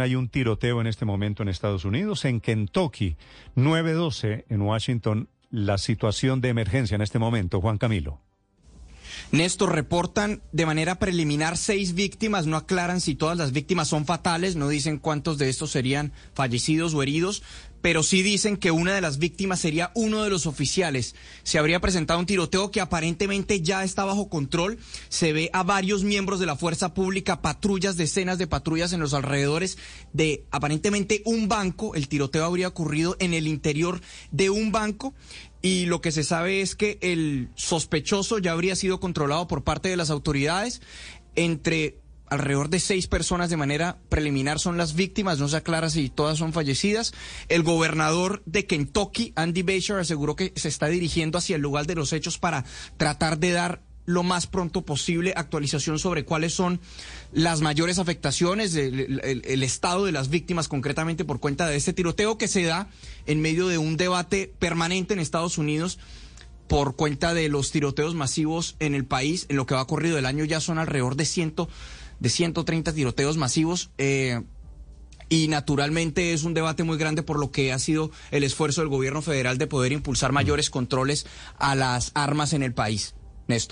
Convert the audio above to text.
hay un tiroteo en este momento en Estados Unidos, en Kentucky, 912 en Washington, la situación de emergencia en este momento, Juan Camilo. Néstor, reportan de manera preliminar seis víctimas, no aclaran si todas las víctimas son fatales, no dicen cuántos de estos serían fallecidos o heridos, pero sí dicen que una de las víctimas sería uno de los oficiales. Se habría presentado un tiroteo que aparentemente ya está bajo control. Se ve a varios miembros de la fuerza pública, patrullas, decenas de patrullas en los alrededores de aparentemente un banco. El tiroteo habría ocurrido en el interior de un banco. Y lo que se sabe es que el sospechoso ya habría sido controlado por parte de las autoridades. Entre alrededor de seis personas de manera preliminar son las víctimas, no se aclara si todas son fallecidas. El gobernador de Kentucky, Andy Beshear, aseguró que se está dirigiendo hacia el lugar de los hechos para tratar de dar lo más pronto posible actualización sobre cuáles son las mayores afectaciones, el, estado de las víctimas concretamente por cuenta de este tiroteo que se da en medio de un debate permanente en Estados Unidos por cuenta de los tiroteos masivos en el país. En lo que va corrido el año ya son alrededor de ciento de 130 tiroteos masivos. Eh, y naturalmente es un debate muy grande por lo que ha sido el esfuerzo del gobierno federal de poder impulsar mayores controles a las armas en el país. Néstor.